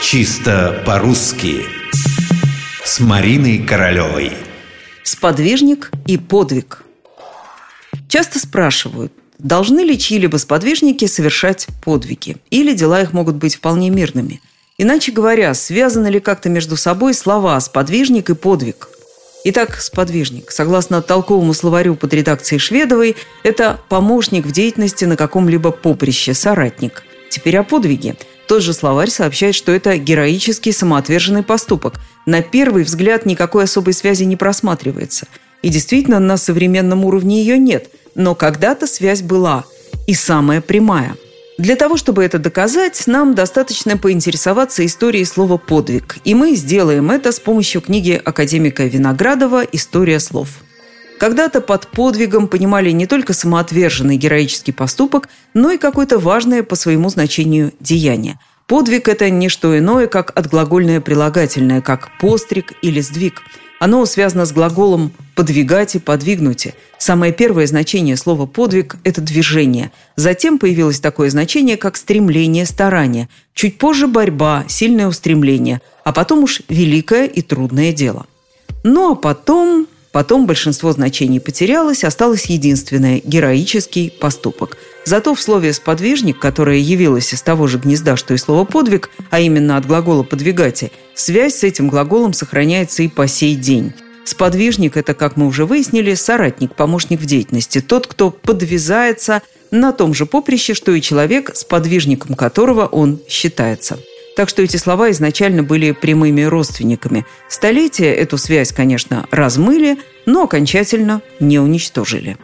Чисто по-русски С Мариной Королевой Сподвижник и подвиг Часто спрашивают, должны ли чьи-либо сподвижники совершать подвиги, или дела их могут быть вполне мирными. Иначе говоря, связаны ли как-то между собой слова «сподвижник» и «подвиг»? Итак, сподвижник, согласно толковому словарю под редакцией Шведовой, это помощник в деятельности на каком-либо поприще, соратник. Теперь о подвиге. Тот же словарь сообщает, что это героический самоотверженный поступок. На первый взгляд никакой особой связи не просматривается. И действительно, на современном уровне ее нет. Но когда-то связь была. И самая прямая – для того, чтобы это доказать, нам достаточно поинтересоваться историей слова «подвиг». И мы сделаем это с помощью книги академика Виноградова «История слов». Когда-то под подвигом понимали не только самоотверженный героический поступок, но и какое-то важное по своему значению деяние. Подвиг – это не что иное, как отглагольное прилагательное, как постриг или сдвиг – оно связано с глаголом «подвигать» и «подвигнуть». Самое первое значение слова «подвиг» – это движение. Затем появилось такое значение, как стремление, старание. Чуть позже борьба, сильное устремление. А потом уж великое и трудное дело. Ну а потом Потом большинство значений потерялось, осталось единственное – героический поступок. Зато в слове «сподвижник», которое явилось из того же гнезда, что и слово «подвиг», а именно от глагола «подвигати», связь с этим глаголом сохраняется и по сей день. Сподвижник – это, как мы уже выяснили, соратник, помощник в деятельности, тот, кто подвязается на том же поприще, что и человек, с подвижником которого он считается. Так что эти слова изначально были прямыми родственниками. Столетия эту связь, конечно, размыли, но окончательно не уничтожили.